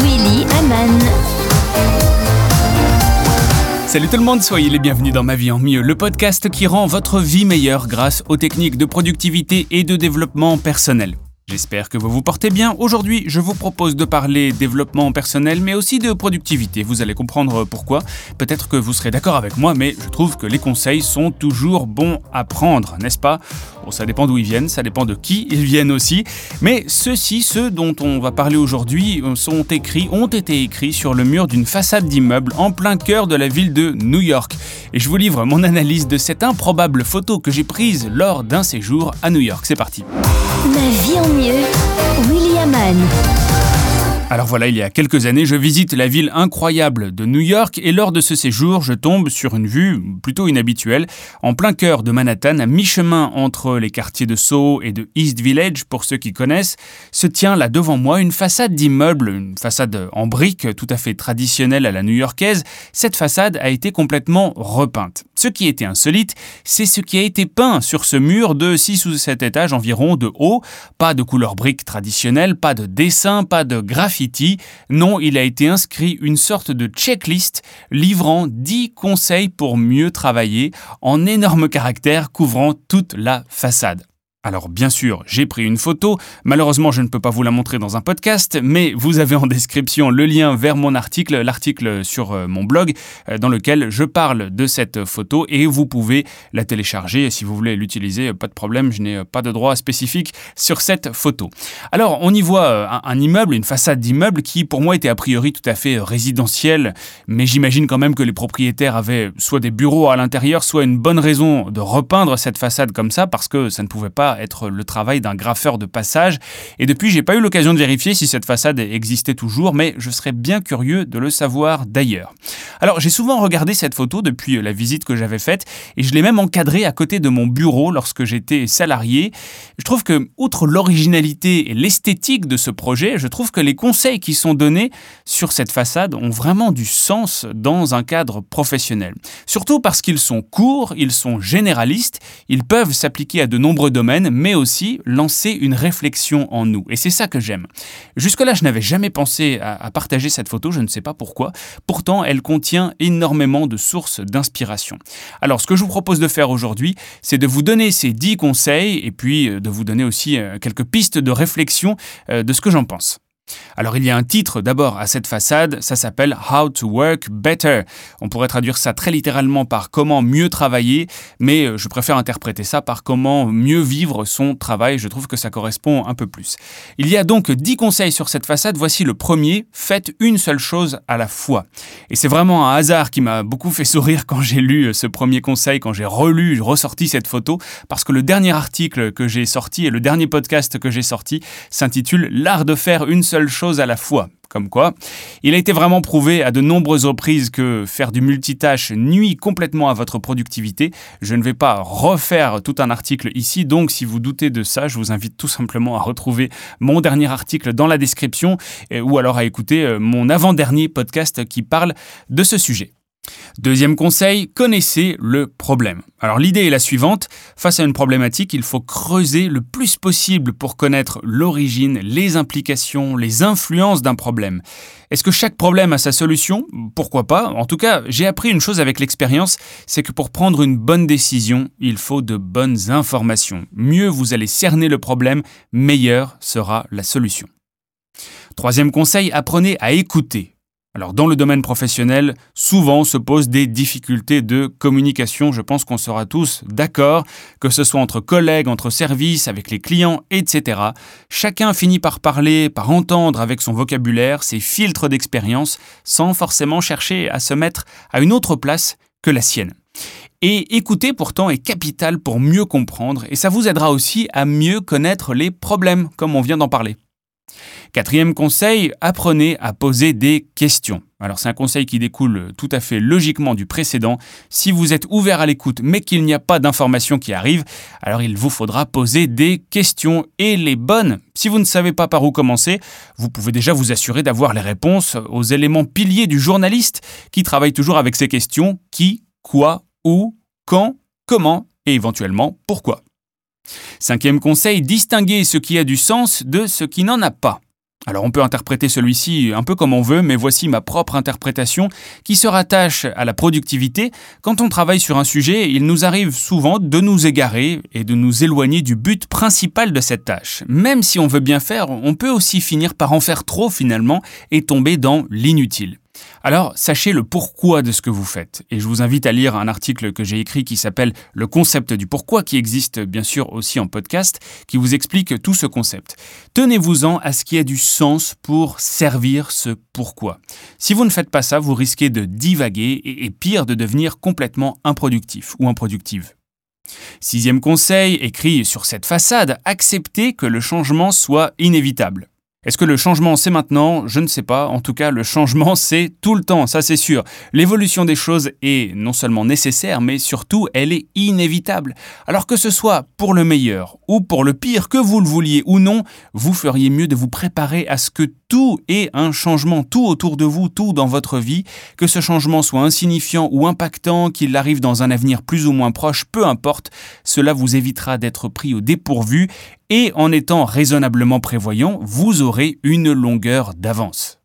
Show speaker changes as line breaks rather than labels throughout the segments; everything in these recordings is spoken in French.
Willy Aman.
Salut tout le monde, soyez les bienvenus dans Ma vie en mieux, le podcast qui rend votre vie meilleure grâce aux techniques de productivité et de développement personnel. J'espère que vous vous portez bien. Aujourd'hui, je vous propose de parler développement personnel, mais aussi de productivité. Vous allez comprendre pourquoi. Peut-être que vous serez d'accord avec moi, mais je trouve que les conseils sont toujours bons à prendre, n'est-ce pas? Bon, ça dépend d'où ils viennent, ça dépend de qui ils viennent aussi. Mais ceux-ci, ceux dont on va parler aujourd'hui, sont écrits, ont été écrits sur le mur d'une façade d'immeuble en plein cœur de la ville de New York. Et je vous livre mon analyse de cette improbable photo que j'ai prise lors d'un séjour à New York. C'est parti.
Ma vie en mieux. Willy Aman.
Alors voilà, il y a quelques années, je visite la ville incroyable de New York et lors de ce séjour, je tombe sur une vue plutôt inhabituelle. En plein cœur de Manhattan, à mi-chemin entre les quartiers de Soho et de East Village, pour ceux qui connaissent, se tient là devant moi une façade d'immeuble, une façade en briques tout à fait traditionnelle à la new-yorkaise. Cette façade a été complètement repeinte. Ce qui était insolite, c'est ce qui a été peint sur ce mur de 6 ou 7 étages environ de haut. Pas de couleur brique traditionnelle, pas de dessin, pas de non, il a été inscrit une sorte de checklist livrant 10 conseils pour mieux travailler en énormes caractères couvrant toute la façade. Alors bien sûr, j'ai pris une photo, malheureusement je ne peux pas vous la montrer dans un podcast, mais vous avez en description le lien vers mon article, l'article sur euh, mon blog, euh, dans lequel je parle de cette photo et vous pouvez la télécharger si vous voulez l'utiliser, pas de problème, je n'ai pas de droit spécifique sur cette photo. Alors on y voit euh, un, immeuble, une façade d'immeuble qui pour moi était a priori tout à fait résidentielle, mais j'imagine quand même que les propriétaires avaient soit des bureaux à l'intérieur, soit une bonne raison de repeindre cette façade comme ça parce que ça ne pouvait pas être le travail d'un graffeur de passage. Et depuis, j'ai pas eu l'occasion de vérifier si cette façade existait toujours, mais je serais bien curieux de le savoir d'ailleurs. Alors, j'ai souvent regardé cette photo depuis la visite que j'avais faite et je l'ai même encadrée à côté de mon bureau lorsque j'étais salarié. Je trouve que, outre l'originalité et l'esthétique de ce projet, je trouve que les conseils qui sont donnés sur cette façade ont vraiment du sens dans un cadre professionnel. Surtout parce qu'ils sont courts, ils sont généralistes, ils peuvent s'appliquer à de nombreux domaines mais aussi lancer une réflexion en nous. Et c'est ça que j'aime. Jusque-là, je n'avais jamais pensé à, partager cette photo, je ne sais pas pourquoi. Pourtant, elle contient énormément de sources d'inspiration. Alors, ce que je vous propose de faire aujourd'hui, c'est de vous donner ces 10 conseils et puis euh, de vous donner aussi euh, quelques pistes de réflexion euh, de ce que j'en pense. Alors il y a un titre d'abord à cette façade, ça s'appelle How to Work Better. On pourrait traduire ça très littéralement par comment mieux travailler, mais euh, je préfère interpréter ça par comment mieux vivre son travail, je trouve que ça correspond un peu plus. Il y a donc 10 conseils sur cette façade, voici le premier, faites une seule chose à la fois. Et c'est vraiment un hasard qui m'a beaucoup fait sourire quand j'ai lu euh, ce premier conseil, quand j'ai relu, ressorti cette photo, parce que le dernier article que j'ai sorti et le dernier podcast que j'ai sorti s'intitule L'art de faire une seule chose à la fois. Comme quoi, il a été vraiment prouvé à de nombreuses reprises que faire du multitâche nuit complètement à votre productivité. Je ne vais pas refaire tout un article ici, donc si vous doutez de ça, je vous invite tout simplement à retrouver mon dernier article dans la description ou alors à écouter euh, mon avant-dernier podcast qui parle de ce sujet. Deuxième conseil, connaissez le problème. Alors l'idée est la suivante, face à une problématique, il faut creuser le plus possible pour connaître l'origine, les implications, les influences d'un problème. Est-ce que chaque problème a sa solution? Pourquoi pas? En tout cas, j'ai appris une chose avec l'expérience, c'est que pour prendre une bonne décision, il faut de bonnes informations. Mieux vous allez cerner le problème, meilleure sera la solution. Troisième conseil, apprenez à écouter. Alors dans le domaine professionnel, souvent se posent des difficultés de communication, je pense qu'on sera tous d'accord, que ce soit entre collègues, entre services, avec les clients, etc. Chacun finit par parler, par entendre avec son vocabulaire, ses filtres d'expérience, sans forcément chercher à se mettre à une autre place que la sienne. Et écouter pourtant est capital pour mieux comprendre, et ça vous aidera aussi à mieux connaître les problèmes, comme on vient d'en parler. Quatrième conseil, apprenez à poser des questions. Alors c'est un conseil qui découle tout à fait logiquement du précédent. Si vous êtes ouvert à l'écoute mais qu'il n'y a pas d'informations qui arrivent, alors il vous faudra poser des questions et les bonnes. Si vous ne savez pas par où commencer, vous pouvez déjà vous assurer d'avoir les réponses aux éléments piliers du journaliste qui travaille toujours avec ces questions qui, quoi, où, quand, comment et éventuellement pourquoi. Cinquième conseil, distinguer ce qui a du sens de ce qui n'en a pas. Alors on peut interpréter celui-ci un peu comme on veut, mais voici ma propre interprétation qui se rattache à la productivité. Quand on travaille sur un sujet, il nous arrive souvent de nous égarer et de nous éloigner du but principal de cette tâche. Même si on veut bien faire, on peut aussi finir par en faire trop finalement et tomber dans l'inutile. Alors, sachez le pourquoi de ce que vous faites. Et je vous invite à lire un article que j'ai écrit qui s'appelle Le concept du pourquoi, qui existe bien sûr aussi en podcast, qui vous explique tout ce concept. Tenez-vous-en à ce qui a du sens pour servir ce pourquoi. Si vous ne faites pas ça, vous risquez de divaguer et, pire, de devenir complètement improductif ou improductive. Sixième conseil, écrit sur cette façade, acceptez que le changement soit inévitable. Est-ce que le changement c'est maintenant? Je ne sais pas. En tout cas, le changement c'est tout le temps, ça c'est sûr. L'évolution des choses est non seulement nécessaire, mais surtout elle est inévitable. Alors que ce soit pour le meilleur ou pour le pire, que vous le vouliez ou non, vous feriez mieux de vous préparer à ce que tout ait un changement, tout autour de vous, tout dans votre vie, que ce changement soit insignifiant ou impactant, qu'il arrive dans un avenir plus ou moins proche, peu importe, cela vous évitera d'être pris au dépourvu et en étant raisonnablement prévoyant, vous aurez une longueur d'avance.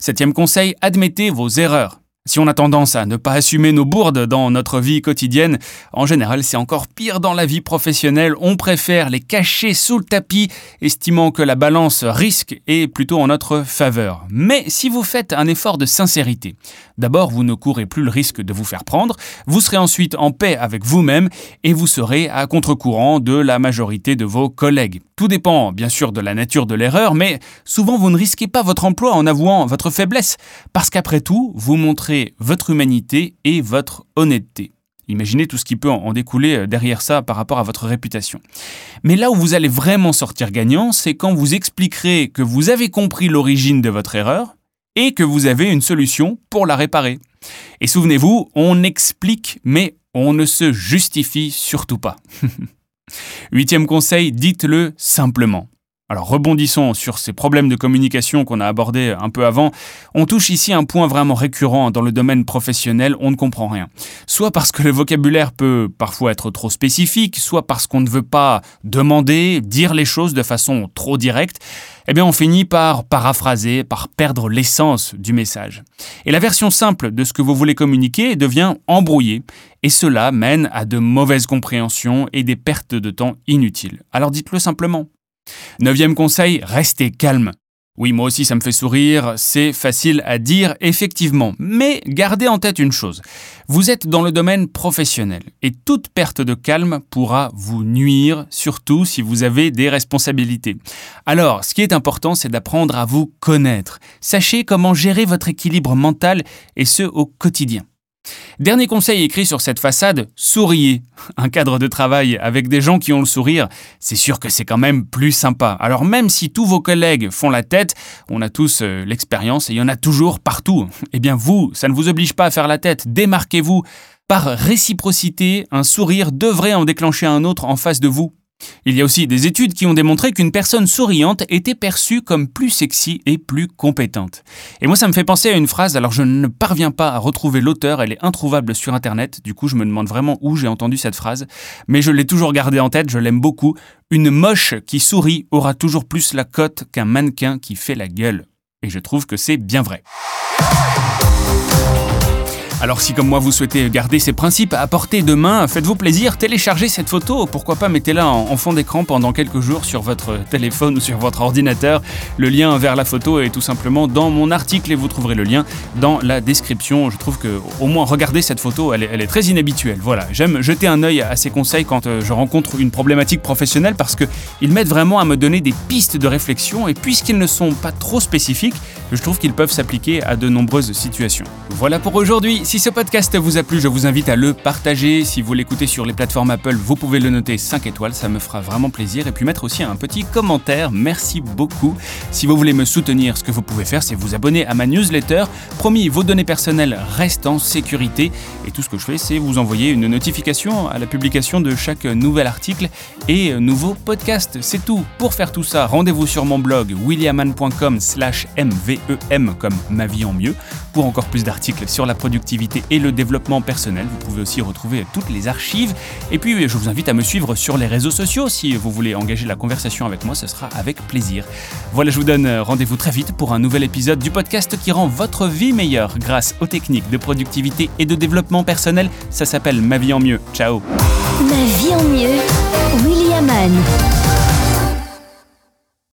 Septième conseil, admettez vos erreurs. Si on a tendance à ne pas assumer nos bourdes dans notre vie quotidienne, en général c'est encore pire dans la vie professionnelle, on préfère les cacher sous le tapis, estimant que la balance risque est plutôt en notre faveur. Mais si vous faites un effort de sincérité, d'abord vous ne courez plus le risque de vous faire prendre, vous serez ensuite en paix avec vous-même et vous serez à contre-courant de la majorité de vos collègues. Tout dépend bien sûr de la nature de l'erreur, mais souvent vous ne risquez pas votre emploi en avouant votre faiblesse, parce qu'après tout, vous montrez votre humanité et votre honnêteté. Imaginez tout ce qui peut en découler euh, derrière ça par rapport à votre réputation. Mais là où vous allez vraiment sortir gagnant, c'est quand vous expliquerez que vous avez compris l'origine de votre erreur et que vous avez une solution pour la réparer. Et souvenez-vous, on explique, mais on ne se justifie surtout pas. Huitième conseil, dites-le simplement. Alors rebondissons sur ces problèmes de communication qu'on a abordés un peu avant. On touche ici un point vraiment récurrent dans le domaine professionnel, on ne comprend rien. Soit parce que le vocabulaire peut parfois être trop spécifique, soit parce qu'on ne veut pas demander, dire les choses de façon trop directe. Eh bien on finit par paraphraser, par perdre l'essence du message. Et la version simple de ce que vous voulez communiquer devient embrouillée, et cela mène à de mauvaises compréhensions et des pertes de temps inutiles. Alors dites-le simplement. Neuvième conseil, restez calme. Oui, moi aussi ça me fait sourire, c'est facile à dire effectivement, mais gardez en tête une chose, vous êtes dans le domaine professionnel et toute perte de calme pourra vous nuire, surtout si vous avez des responsabilités. Alors, ce qui est important, c'est d'apprendre à vous connaître. Sachez comment gérer votre équilibre mental et ce au quotidien. Dernier conseil écrit sur cette façade, souriez. Un cadre de travail avec des gens qui ont le sourire, c'est sûr que c'est quand même plus sympa. Alors même si tous vos collègues font la tête, on a tous euh, l'expérience et il y en a toujours partout. Eh bien vous, ça ne vous oblige pas à faire la tête, démarquez-vous. Par réciprocité, un sourire devrait en déclencher un autre en face de vous. Il y a aussi des études qui ont démontré qu'une personne souriante était perçue comme plus sexy et plus compétente. Et moi ça me fait penser à une phrase, alors je ne parviens pas à retrouver l'auteur, elle est introuvable sur internet, du coup je me demande vraiment où j'ai entendu cette phrase, mais je l'ai toujours gardée en tête, je l'aime beaucoup. Une moche qui sourit aura toujours plus la cote qu'un mannequin qui fait la gueule. Et je trouve que c'est bien vrai. Alors si comme moi vous souhaitez garder ces principes à portée de main, faites-vous plaisir, téléchargez cette photo, pourquoi pas mettez-la en, fond d'écran pendant quelques jours sur votre téléphone ou sur votre ordinateur. Le lien vers la photo est tout simplement dans mon article et vous trouverez le lien dans la description. Je trouve que au moins regarder cette photo, elle est, très inhabituelle. Voilà, j'aime jeter un œil à ces conseils quand euh, je rencontre une problématique professionnelle parce qu'ils m'aident vraiment à me donner des pistes de réflexion et puisqu'ils ne sont pas trop spécifiques, je trouve qu'ils peuvent s'appliquer à de nombreuses situations. Voilà pour aujourd'hui. Si ce podcast vous a plu, je vous invite à le partager. Si vous l'écoutez sur les plateformes Apple, vous pouvez le noter 5 étoiles, ça me fera vraiment plaisir. Et puis mettre aussi un petit commentaire. Merci beaucoup. Si vous voulez me soutenir, ce que vous pouvez faire, c'est vous abonner à ma newsletter. Promis, vos données personnelles restent en sécurité. Et tout ce que je fais, c'est vous envoyer une notification à la publication de chaque nouvel article et nouveau podcast. C'est tout. Pour faire tout ça, rendez-vous sur mon blog williaman.com slash mvem comme ma vie en mieux pour encore plus d'articles sur la productivité et le développement personnel. Vous pouvez aussi retrouver toutes les archives. Et puis, je vous invite à me suivre sur les réseaux sociaux. Si vous voulez engager la conversation avec moi, ce sera avec plaisir. Voilà, je vous donne rendez-vous très vite pour un nouvel épisode du podcast qui rend votre vie meilleure grâce aux techniques de productivité et de développement personnel. Ça s'appelle Ma vie en mieux. Ciao
Ma vie en mieux, William Mann.